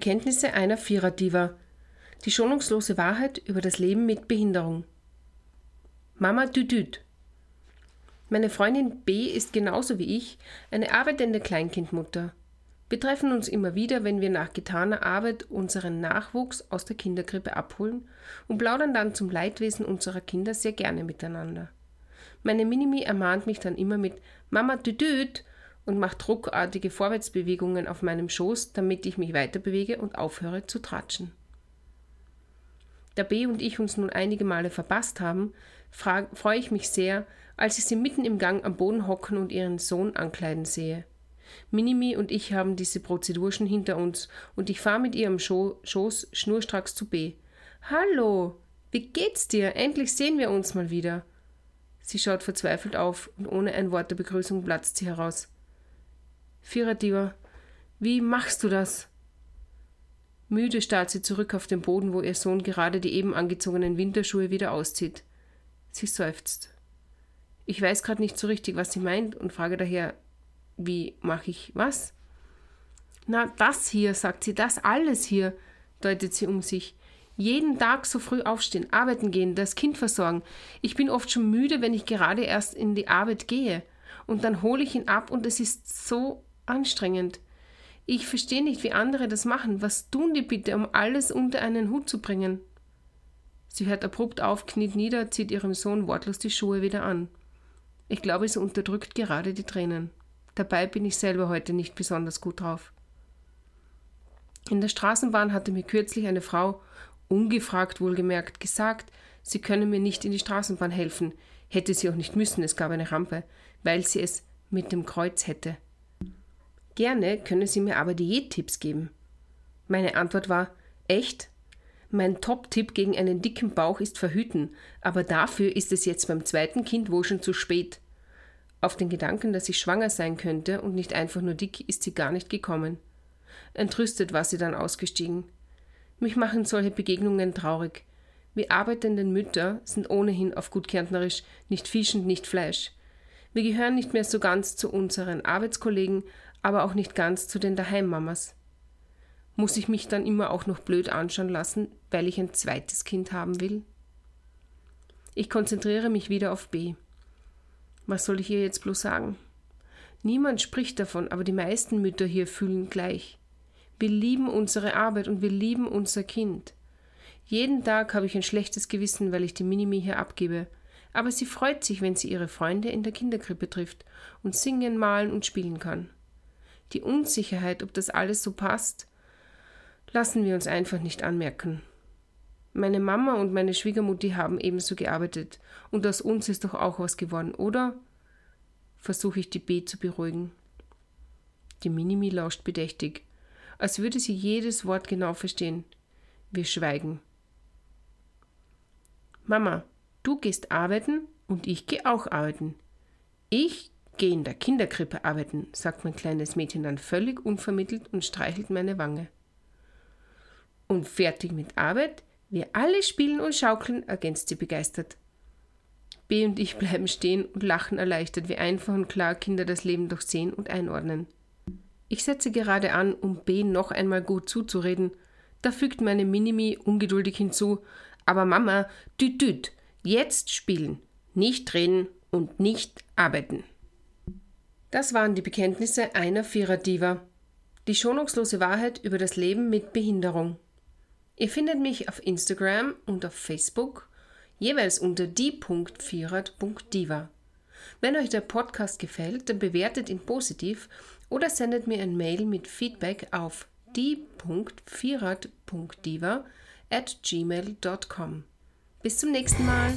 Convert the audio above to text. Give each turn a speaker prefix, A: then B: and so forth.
A: Bekenntnisse einer Viererdiva. Die schonungslose Wahrheit über das Leben mit Behinderung. Mama Düdüd. Meine Freundin B ist genauso wie ich eine arbeitende Kleinkindmutter. Wir treffen uns immer wieder, wenn wir nach getaner Arbeit unseren Nachwuchs aus der Kinderkrippe abholen und plaudern dann zum Leidwesen unserer Kinder sehr gerne miteinander. Meine Minimi ermahnt mich dann immer mit Mama Düdüd und macht ruckartige Vorwärtsbewegungen auf meinem Schoß, damit ich mich weiterbewege und aufhöre zu tratschen. Da B und ich uns nun einige Male verpasst haben, freue ich mich sehr, als ich sie mitten im Gang am Boden hocken und ihren Sohn ankleiden sehe. Minimi und ich haben diese Prozedur schon hinter uns und ich fahre mit ihrem Scho Schoß schnurstracks zu B. Hallo, wie geht's dir? Endlich sehen wir uns mal wieder. Sie schaut verzweifelt auf und ohne ein Wort der Begrüßung platzt sie heraus. Viererdiva, wie machst du das? Müde starrt sie zurück auf den Boden, wo ihr Sohn gerade die eben angezogenen Winterschuhe wieder auszieht. Sie seufzt. Ich weiß gerade nicht so richtig, was sie meint und frage daher, wie mache ich was? Na, das hier, sagt sie, das alles hier, deutet sie um sich. Jeden Tag so früh aufstehen, arbeiten gehen, das Kind versorgen. Ich bin oft schon müde, wenn ich gerade erst in die Arbeit gehe. Und dann hole ich ihn ab und es ist so anstrengend. Ich verstehe nicht, wie andere das machen. Was tun die bitte, um alles unter einen Hut zu bringen? Sie hört abrupt auf, kniet nieder, zieht ihrem Sohn wortlos die Schuhe wieder an. Ich glaube, sie unterdrückt gerade die Tränen. Dabei bin ich selber heute nicht besonders gut drauf. In der Straßenbahn hatte mir kürzlich eine Frau, ungefragt wohlgemerkt, gesagt, sie könne mir nicht in die Straßenbahn helfen, hätte sie auch nicht müssen, es gab eine Rampe, weil sie es mit dem Kreuz hätte. Gerne könne sie mir aber Diättipps geben. Meine Antwort war: Echt? Mein Top-Tipp gegen einen dicken Bauch ist verhüten, aber dafür ist es jetzt beim zweiten Kind wohl schon zu spät. Auf den Gedanken, dass ich schwanger sein könnte und nicht einfach nur dick, ist sie gar nicht gekommen. Entrüstet war sie dann ausgestiegen. Mich machen solche Begegnungen traurig. Wir arbeitenden Mütter sind ohnehin auf gut Kärntnerisch nicht Fisch und nicht Fleisch. Wir gehören nicht mehr so ganz zu unseren Arbeitskollegen, aber auch nicht ganz zu den Daheimmamas. Muss ich mich dann immer auch noch blöd anschauen lassen, weil ich ein zweites Kind haben will? Ich konzentriere mich wieder auf B. Was soll ich ihr jetzt bloß sagen? Niemand spricht davon, aber die meisten Mütter hier fühlen gleich. Wir lieben unsere Arbeit und wir lieben unser Kind. Jeden Tag habe ich ein schlechtes Gewissen, weil ich die Minimi hier abgebe. Aber sie freut sich, wenn sie ihre Freunde in der Kinderkrippe trifft und singen, malen und spielen kann die Unsicherheit, ob das alles so passt, lassen wir uns einfach nicht anmerken. Meine Mama und meine Schwiegermutti haben ebenso gearbeitet, und aus uns ist doch auch was geworden, oder? versuche ich die B zu beruhigen. Die Minimi lauscht bedächtig, als würde sie jedes Wort genau verstehen. Wir schweigen. Mama, du gehst arbeiten und ich gehe auch arbeiten. Ich Geh in der Kinderkrippe arbeiten, sagt mein kleines Mädchen dann völlig unvermittelt und streichelt meine Wange. Und fertig mit Arbeit? Wir alle spielen und schaukeln, ergänzt sie begeistert. B und ich bleiben stehen und lachen erleichtert, wie einfach und klar Kinder das Leben doch sehen und einordnen. Ich setze gerade an, um B noch einmal gut zuzureden. Da fügt meine Minimi ungeduldig hinzu: Aber Mama, düt düt, jetzt spielen, nicht reden und nicht arbeiten. Das waren die Bekenntnisse einer Viererdiva. Die schonungslose Wahrheit über das Leben mit Behinderung. Ihr findet mich auf Instagram und auf Facebook jeweils unter die.vierert.diva. Wenn euch der Podcast gefällt, dann bewertet ihn positiv oder sendet mir ein Mail mit Feedback auf die.vierert.diva at gmail.com. Bis zum nächsten Mal.